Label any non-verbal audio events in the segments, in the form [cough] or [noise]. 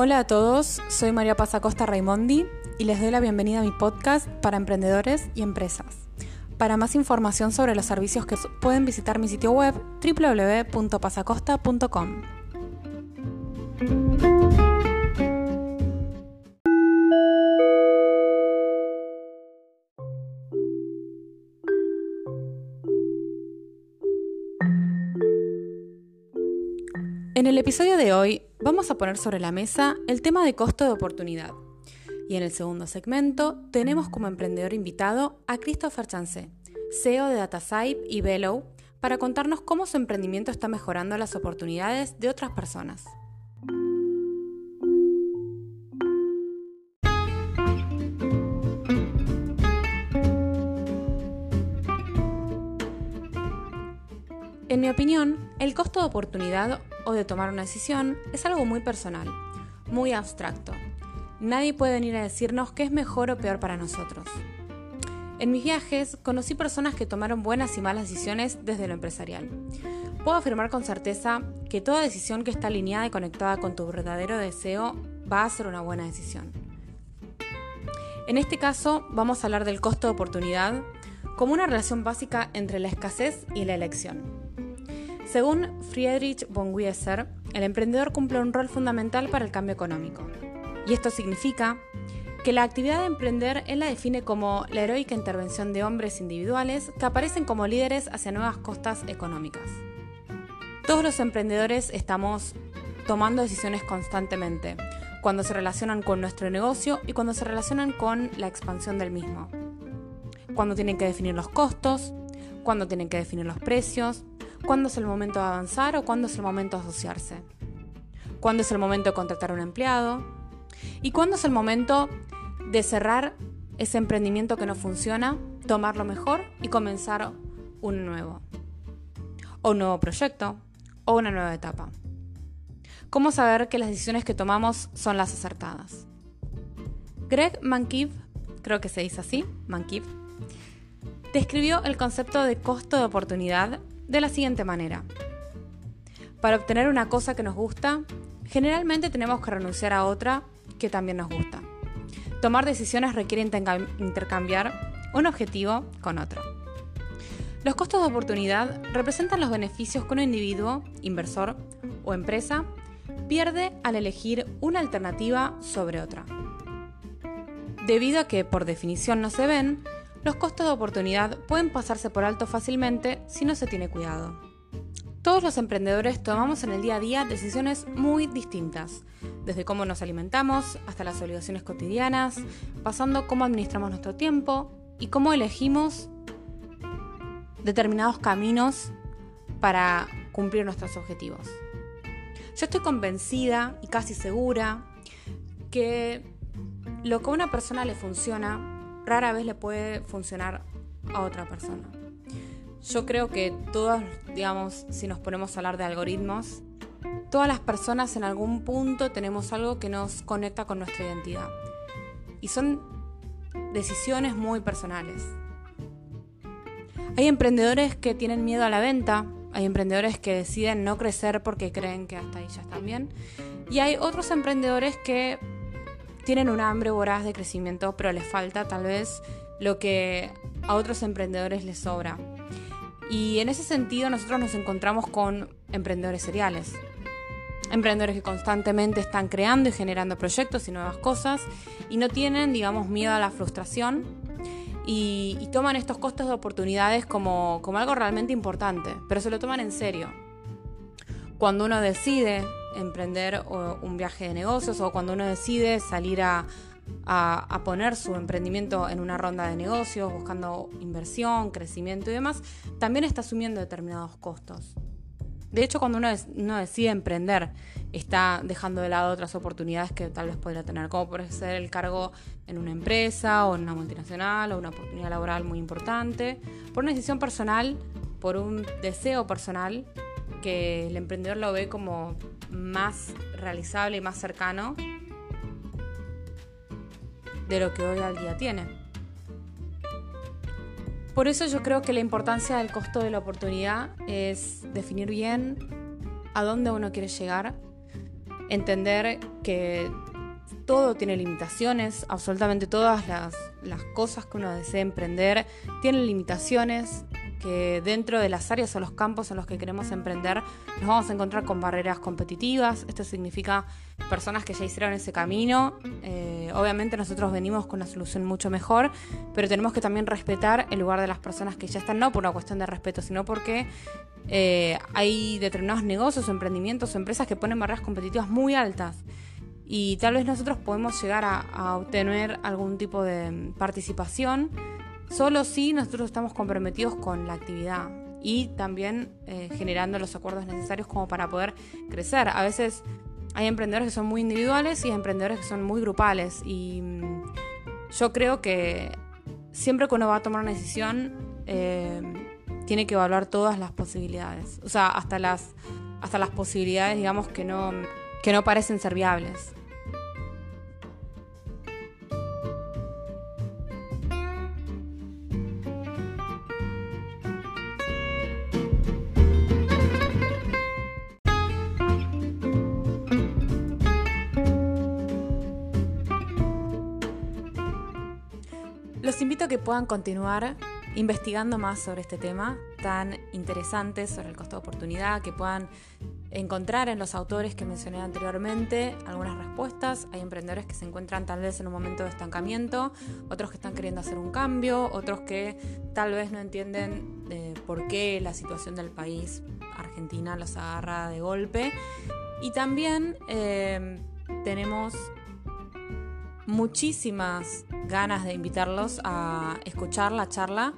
Hola a todos, soy María Pasacosta Raimondi y les doy la bienvenida a mi podcast para emprendedores y empresas. Para más información sobre los servicios que pueden visitar mi sitio web www.pasacosta.com. En el episodio de hoy vamos a poner sobre la mesa el tema de costo de oportunidad. Y en el segundo segmento tenemos como emprendedor invitado a Christopher Chance, CEO de DataSipe y Bellow, para contarnos cómo su emprendimiento está mejorando las oportunidades de otras personas. En mi opinión, el costo de oportunidad o de tomar una decisión es algo muy personal, muy abstracto. Nadie puede venir a decirnos qué es mejor o peor para nosotros. En mis viajes conocí personas que tomaron buenas y malas decisiones desde lo empresarial. Puedo afirmar con certeza que toda decisión que está alineada y conectada con tu verdadero deseo va a ser una buena decisión. En este caso vamos a hablar del costo de oportunidad como una relación básica entre la escasez y la elección. Según Friedrich von Wieser, el emprendedor cumple un rol fundamental para el cambio económico. Y esto significa que la actividad de emprender él la define como la heroica intervención de hombres individuales que aparecen como líderes hacia nuevas costas económicas. Todos los emprendedores estamos tomando decisiones constantemente, cuando se relacionan con nuestro negocio y cuando se relacionan con la expansión del mismo. Cuando tienen que definir los costos, cuando tienen que definir los precios, cuándo es el momento de avanzar o cuándo es el momento de asociarse, cuándo es el momento de contratar a un empleado y cuándo es el momento de cerrar ese emprendimiento que no funciona, tomarlo mejor y comenzar un nuevo, o un nuevo proyecto, o una nueva etapa. ¿Cómo saber que las decisiones que tomamos son las acertadas? Greg Mankiv, creo que se dice así, Mankiv, describió el concepto de costo de oportunidad de la siguiente manera. Para obtener una cosa que nos gusta, generalmente tenemos que renunciar a otra que también nos gusta. Tomar decisiones requiere intercambiar un objetivo con otro. Los costos de oportunidad representan los beneficios que un individuo, inversor o empresa pierde al elegir una alternativa sobre otra. Debido a que por definición no se ven, los costos de oportunidad pueden pasarse por alto fácilmente si no se tiene cuidado. Todos los emprendedores tomamos en el día a día decisiones muy distintas, desde cómo nos alimentamos hasta las obligaciones cotidianas, pasando cómo administramos nuestro tiempo y cómo elegimos determinados caminos para cumplir nuestros objetivos. Yo estoy convencida y casi segura que lo que a una persona le funciona rara vez le puede funcionar a otra persona. Yo creo que todos, digamos, si nos ponemos a hablar de algoritmos, todas las personas en algún punto tenemos algo que nos conecta con nuestra identidad. Y son decisiones muy personales. Hay emprendedores que tienen miedo a la venta, hay emprendedores que deciden no crecer porque creen que hasta ahí ya están bien, y hay otros emprendedores que tienen un hambre voraz de crecimiento, pero les falta tal vez lo que a otros emprendedores les sobra. Y en ese sentido nosotros nos encontramos con emprendedores seriales. Emprendedores que constantemente están creando y generando proyectos y nuevas cosas y no tienen, digamos, miedo a la frustración y, toman estos costos de oportunidades como, como algo realmente importante, pero se lo toman en serio. Cuando uno decide emprender un viaje de negocios o cuando uno decide salir a, poner su emprendimiento en una ronda de negocios, buscando inversión, crecimiento y demás, también está asumiendo determinados costos. De hecho, cuando uno, decide emprender, está dejando de lado otras oportunidades que tal vez podría tener, como por ser el cargo en una empresa o en una multinacional o una oportunidad laboral muy importante, por una decisión personal, por un deseo personal que el emprendedor lo ve como más realizable y más cercano de lo que hoy al día tiene. Por eso yo creo que la importancia del costo de la oportunidad es definir bien a dónde uno quiere llegar entender que todo tiene limitaciones, absolutamente todas las, cosas que uno desea emprender tienen limitaciones, que dentro de las áreas o los campos en los que queremos emprender nos vamos a encontrar con barreras competitivas. Esto significa personas que ya hicieron ese camino. Eh, obviamente nosotros venimos con una solución mucho mejor, pero tenemos que también respetar el lugar de las personas que ya están, no por una cuestión de respeto, sino porque eh, hay determinados negocios, emprendimientos empresas que ponen barreras competitivas muy altas. Y tal vez nosotros podemos llegar a obtener algún tipo de participación solo si nosotros estamos comprometidos con la actividad y también eh, generando los acuerdos necesarios como para poder crecer. A veces hay emprendedores que son muy individuales y hay emprendedores que son muy grupales y mm, yo creo que siempre que uno va a tomar una decisión eh, tiene que evaluar todas las posibilidades, o sea, hasta las, hasta las posibilidades digamos que no, que no parecen ser viables. Que puedan continuar investigando más sobre este tema tan interesante, sobre el costo de oportunidad, que puedan encontrar en los autores que mencioné anteriormente algunas respuestas. Hay emprendedores que se encuentran tal vez en un momento de estancamiento, otros que están queriendo hacer un cambio, otros que tal vez no entienden eh, por qué la situación del país, Argentina, los agarra de golpe. Y también eh, tenemos muchísimas ganas de invitarlos a escuchar la charla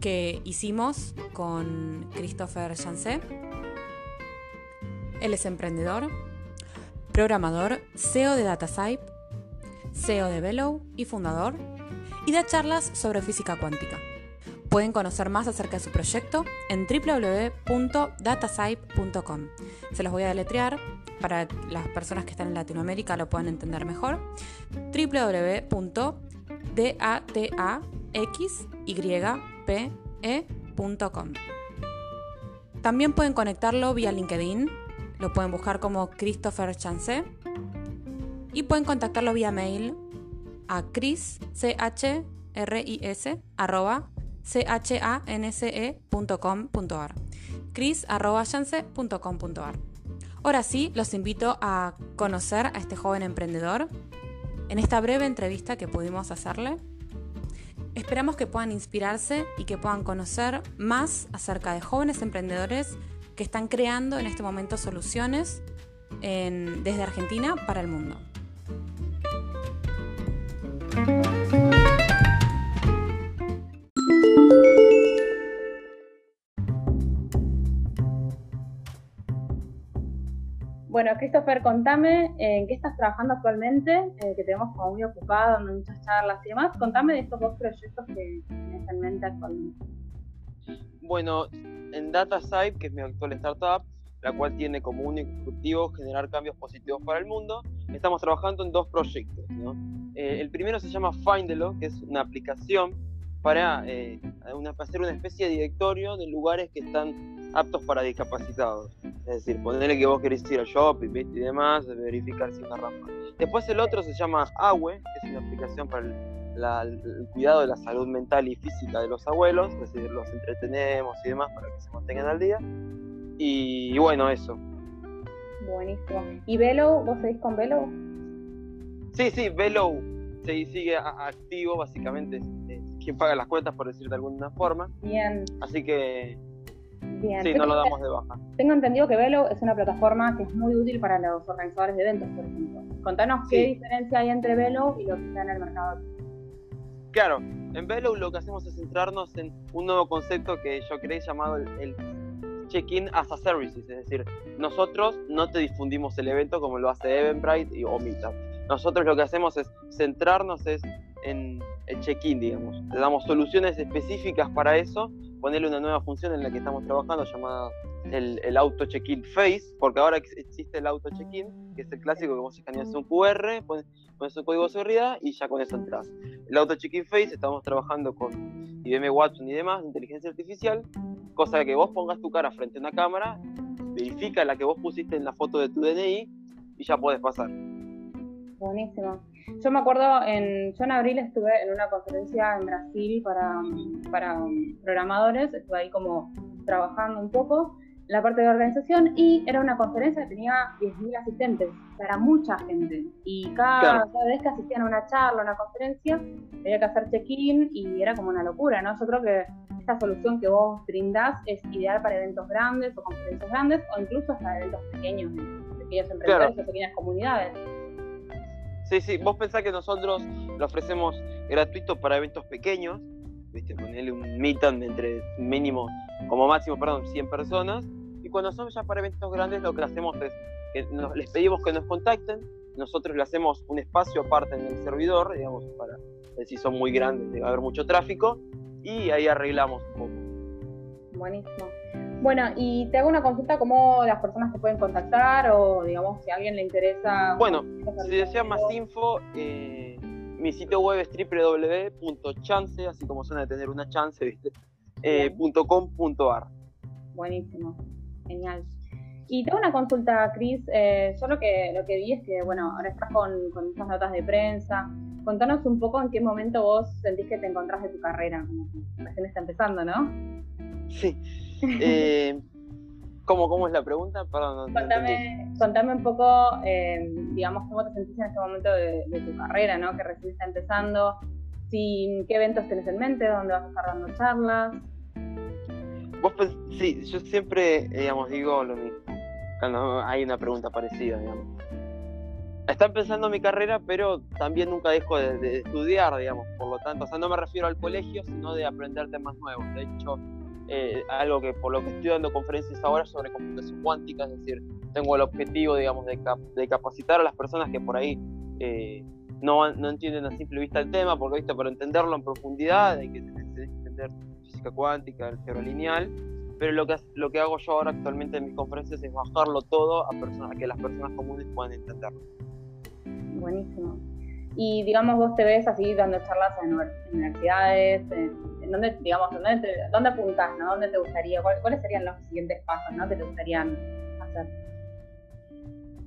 que hicimos con Christopher Jancé. Él es emprendedor, programador, CEO de DataSipe, CEO de Velo y fundador, y da charlas sobre física cuántica. Pueden conocer más acerca de su proyecto en www.datasype.com. Se los voy a deletrear para las personas que están en Latinoamérica lo puedan entender mejor. www.dataxype.com. También pueden conectarlo vía LinkedIn, lo pueden buscar como Christopher Chance y pueden contactarlo vía mail a chris, arroba chanse.com.ar chris.chance.com.ar Ahora sí, los invito a conocer a este joven emprendedor en esta breve entrevista que pudimos hacerle. Esperamos que puedan inspirarse y que puedan conocer más acerca de jóvenes emprendedores que están creando en este momento soluciones desde Argentina para el mundo. Christopher, contame en qué estás trabajando actualmente, eh, que tenemos como muy ocupado, dando muchas charlas y demás. Contame de estos dos proyectos que tienes en mente actualmente. Bueno, en DataSight, que es mi actual startup, la cual tiene como único objetivo generar cambios positivos para el mundo, estamos trabajando en dos proyectos. Eh, el primero se llama Findelo, que es una aplicación para eh, hacer una especie de directorio de lugares que están aptos para discapacitados. Es decir, ponerle que vos querés ir al shopping y demás, verificar si una rampa. Después el otro se llama AWE, que es una aplicación para el, cuidado de la salud mental y física de los abuelos, es decir, los entretenemos y demás para que se mantengan al día. Y, bueno, eso. Buenísimo. ¿Y Velo? ¿Vos seguís con Velo? Sí, sí, Velo se sigue activo, básicamente es quien paga las cuentas, por decir de alguna forma. Bien. Así que Sí, no lo damos de baja. Tengo entendido que Velo es una plataforma que es muy útil para los organizadores de eventos, por ejemplo. Contanos qué diferencia hay entre Velo y lo que está en el mercado. Claro, en Velo lo que hacemos es centrarnos en un nuevo concepto que yo creé llamado el, check-in as a service, es decir, nosotros no te difundimos el evento como lo hace Eventbrite y, o Meetup. Nosotros lo que hacemos es centrarnos es en el check-in, digamos. Le damos soluciones específicas para eso ponerle una nueva función en la que estamos trabajando llamada el, auto check-in face, porque ahora existe el auto check-in, que es el clásico que vos escaneas un QR, pones, pones, un código de seguridad y ya con eso entras. El auto check-in face estamos trabajando con IBM Watson y demás, inteligencia artificial, cosa de que vos pongas tu cara frente a una cámara, verifica la que vos pusiste en la foto de tu DNI y ya puedes pasar. Buenísimo. Yo me acuerdo, en, yo en abril estuve en una conferencia en Brasil para, para programadores, estuve ahí como trabajando un poco la parte de organización y era una conferencia que tenía 10.000 asistentes, o sea, era mucha gente. Y cada, vez que asistían a una charla, a una conferencia, tenía que hacer check-in y era como una locura, ¿no? Yo creo que esta solución que vos brindás es ideal para eventos grandes o conferencias grandes o incluso hasta eventos pequeños, pequeños emprendedores o pequeñas comunidades. Sí, sí, vos pensás que nosotros lo ofrecemos gratuito para eventos pequeños, ¿viste? Ponerle un meetup de entre mínimo, como máximo, perdón, 100 personas. Y cuando son ya para eventos grandes, lo que hacemos es que les pedimos que nos contacten, nosotros le hacemos un espacio aparte en el servidor, digamos, para si son muy grandes, debe haber mucho tráfico, y ahí arreglamos un poco. Buenísimo. Bueno, y te hago una consulta, ¿cómo las personas te pueden contactar o, digamos, si a alguien le interesa? Bueno, si desean más info, eh, mi sitio web es www.chance, así como suena de tener una chance, ¿viste? Eh, .com.ar. Buenísimo, genial. Y tengo una consulta, Cris. Eh, yo lo que, lo que vi es que, bueno, ahora estás con, con estas notas de prensa. Contanos un poco en qué momento vos sentís que te encontrás de tu carrera, como que recién está empezando, ¿no? Sí. Eh, ¿cómo, ¿Cómo es la pregunta? Perdón, contame, un poco, eh, digamos, cómo te sentís en este momento de, tu carrera, ¿no? Que recién está empezando, si, qué eventos tenés en mente, dónde vas a estar dando charlas. Vos, pues, sí, yo siempre, digamos, digo lo mismo, cuando hay una pregunta parecida, digamos. Está empezando mi carrera, pero también nunca dejo de, estudiar, digamos, por lo tanto, o sea, no me refiero al colegio, sino de aprender temas nuevos. De hecho, eh, algo que por lo que estoy dando conferencias ahora sobre computación cuántica, es decir, tengo el objetivo, digamos, de, capacitar a las personas que por ahí eh, no, no, entienden a simple vista el tema, porque ¿viste? para entenderlo en profundidad hay que entender física cuántica, álgebra lineal, pero lo que, lo que hago yo ahora actualmente en mis conferencias es bajarlo todo a, personas, a que las personas comunes puedan entenderlo. Buenísimo. Y digamos, vos te ves así dando charlas en universidades, en, dónde, digamos, dónde, dónde apuntás, ¿no? ¿Dónde te gustaría, cuáles serían los siguientes pasos, ¿no? Que te gustarían hacer.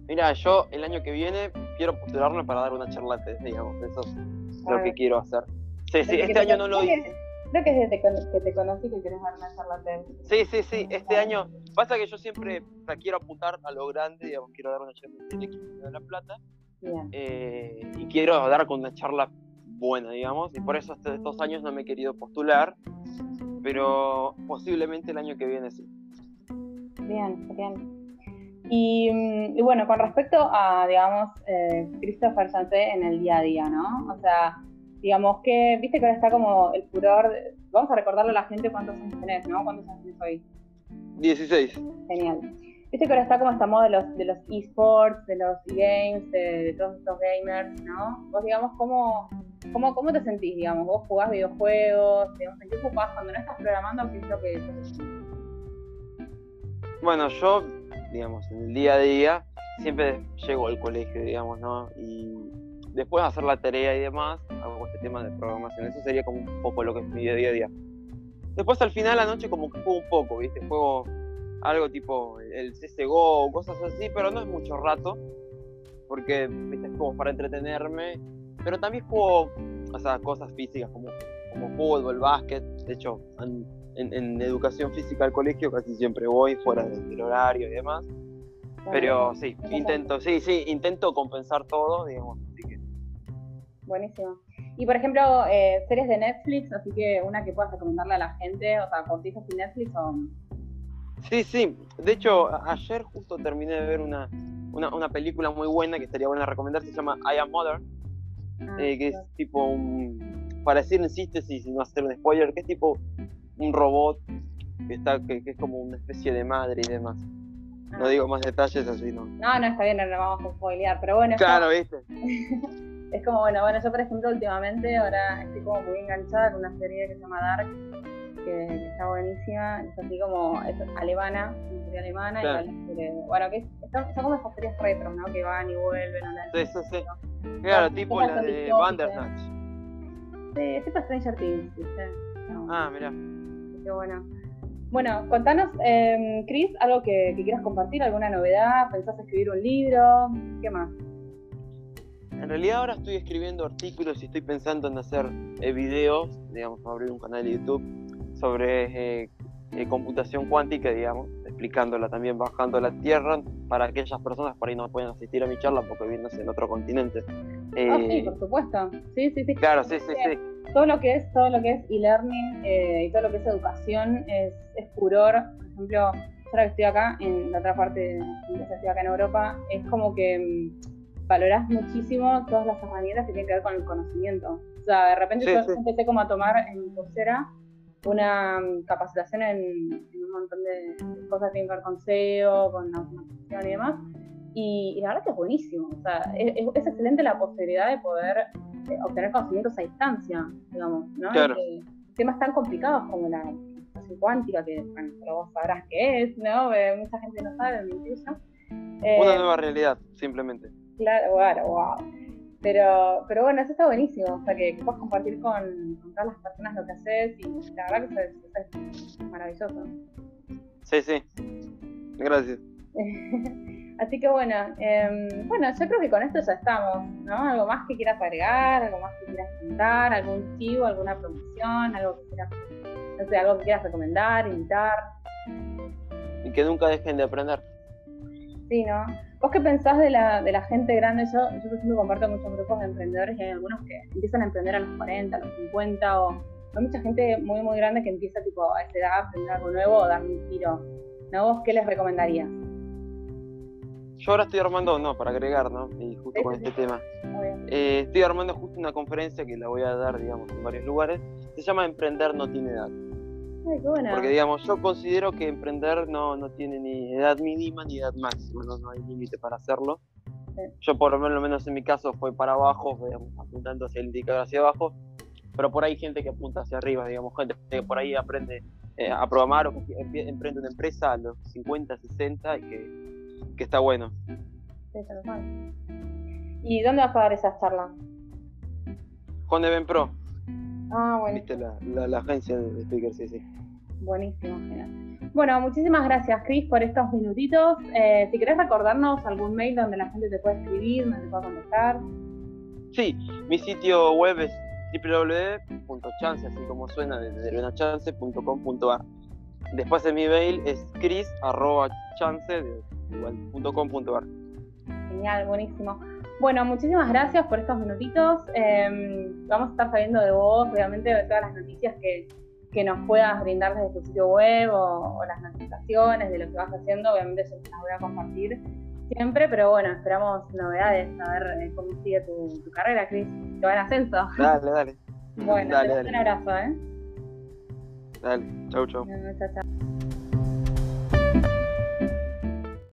Mira, yo el año que viene quiero postularme para dar una charla digamos, eso es lo que quiero hacer. Sí, sí, este año no lo hice. Creo que es desde que te conocí que quieres dar una charla Sí, sí, sí, este año, pasa que yo siempre quiero apuntar a lo grande, digamos, quiero dar una charla en el de La Plata, eh, y quiero dar con una charla buena, digamos, y por eso hasta estos años no me he querido postular, pero posiblemente el año que viene sí. Bien, bien. Y, mm, bueno, con respecto a, digamos, eh, Christopher Santé en el día a día, ¿no? O sea, digamos que, viste que ahora está como el furor, vamos a recordarle a la gente cuántos años tenés, ¿no? ¿Cuántos años tenés hoy? 16. Genial. Viste que ahora está como esta moda de los, de los esports, de los games, de, todos estos gamers, ¿no? Vos, digamos, ¿cómo, cómo, cómo te sentís, digamos? ¿Vos jugás videojuegos? Digamos, ¿En qué jugás cuando no estás programando? ¿Qué es lo que Bueno, yo, digamos, en el día a día siempre llego al colegio, digamos, ¿no? Y después de hacer la tarea y demás, hago este tema de programación. Eso sería como un poco lo que es mi día a día. Después al final la noche como que juego un poco, ¿viste? Juego algo tipo el CSGO o cosas así, pero no es mucho rato, porque es como para entretenerme, pero también juego o sea, cosas físicas como, como fútbol, básquet, de hecho en, en, educación física al colegio casi siempre voy fuera del horario y demás, pero sí, intento, sí, sí, intento compensar todo, digamos. Buenísimo. Y por ejemplo, eh, series de Netflix, así que una que puedas recomendarle a la gente, o sea, cortijas sin Netflix o Sí, sí. De hecho, ayer justo terminé de ver una, una, película muy buena que estaría buena recomendar. Se llama I Am Mother. Ah, eh, que es tipo un. Para decir en síntesis y no hacer un spoiler, que es tipo un robot que, está, que, es como una especie de madre y demás. No ah. digo más detalles así, ¿no? No, no está bien, no lo vamos a spoilear, pero bueno. Claro, viste. [laughs] es como, bueno, bueno, yo por ejemplo últimamente ahora estoy como muy enganchada con una serie que se llama Dark, que, está buenísima, es así como, es alemana, una serie alemana, y bueno, que son, como esas series retro, ¿no? Que van y vuelven a la Sí, sí, sí. Claro, tipo la de Bandersnatch. Sí, tipo Stranger Things, ¿viste? ah, mira. Qué bueno. Bueno, contanos, eh, Cris, algo que, que, quieras compartir, alguna novedad, ¿pensás escribir un libro? ¿Qué más? En realidad ahora estoy escribiendo artículos y estoy pensando en hacer eh, videos, digamos, abrir un canal de YouTube sobre eh, eh, computación cuántica, digamos, explicándola también bajando la Tierra para aquellas personas por ahí no pueden asistir a mi charla porque viviéndose en otro continente. ah, sí, por supuesto. Sí, sí, sí. Claro, sí, sí, sí. Todo lo que es, todo lo que es e-learning y todo lo que es educación es, es furor. Por ejemplo, yo ahora que estoy acá, en la otra parte de estoy acá en Europa, es como que mm, valorás muchísimo todas las herramientas que tienen que ver con el conocimiento. O sea, de repente yo empecé como a tomar en Coursera una mm, capacitación en, un montón de cosas que tienen que ver con SEO, con automatización y demás. Y, la verdad que es buenísimo. O sea, es, excelente la posibilidad de poder eh, obtener conocimientos a distancia, digamos, ¿no? Claro. temas tan complicados como la computación cuántica, que bueno, vos sabrás qué es, ¿no? Eh, mucha gente no sabe, me incluyo. Eh, una nueva realidad, simplemente. Claro, bueno, wow. Pero, pero bueno, eso está buenísimo, o sea, que, puedas compartir con, con, todas las personas lo que haces y la verdad que eso es, maravilloso. Sí, sí. Gracias. [laughs] Así que bueno, eh, bueno, yo creo que con esto ya estamos, ¿no? Algo más que quieras agregar, algo más que quieras contar, algún chivo, alguna promoción, algo que quieras, no sé, algo que quieras recomendar, invitar. Y que nunca dejen de aprender. Sí, ¿no? ¿Vos qué pensás de la, de la gente grande? Yo, yo, por ejemplo, comparto muchos grupos de emprendedores y hay algunos que empiezan a emprender a los 40, a los 50, o hay mucha gente muy, muy grande que empieza tipo, a esa edad a aprender algo nuevo o dar un tiro. ¿No? ¿Vos qué les recomendarías? Yo ahora estoy armando, no, para agregar, ¿no? Y justo con este tema. Eh, estoy armando justo una conferencia que la voy a dar, digamos, en varios lugares. Se llama Emprender no tiene edad. Porque, digamos, yo considero que emprender no, no tiene ni edad mínima ni edad máxima, no, hay límite para hacerlo. Yo, por lo menos en mi caso, fue para abajo, apuntando hacia el indicador hacia abajo, pero por ahí hay gente que apunta hacia arriba, digamos, gente que por ahí aprende eh, a programar o que emprende una empresa a los 50, 60 y que, que está bueno. Sí, ¿Y dónde vas a dar esa charla? Con Even Pro. Ah, bueno. Viste la, la, agencia de speakers, sí, sí. Buenísimo, genial. Bueno, muchísimas gracias, Cris, por estos minutitos. Eh, si querés recordarnos algún mail donde la gente te puede escribir, donde te pueda contactar. Sí, mi sitio web es www.chance, así como suena, desde chance.com.ar. Después en mi mail es cris.chance.com.ar. Genial, buenísimo. Bueno, muchísimas gracias por estos minutitos. Em, vamos a estar sabiendo de vos, obviamente, de todas las noticias que, nos puedas brindar desde tu sitio web o, las notificaciones de lo que vas haciendo. Obviamente, yo las voy a compartir siempre, pero bueno, esperamos novedades, a ver eh, cómo sigue tu, carrera, Cris. Que va en ascenso. Dale, dale. [laughs] Bueno, dale, un abrazo, ¿eh? Dale, chau, chau. chau, chau.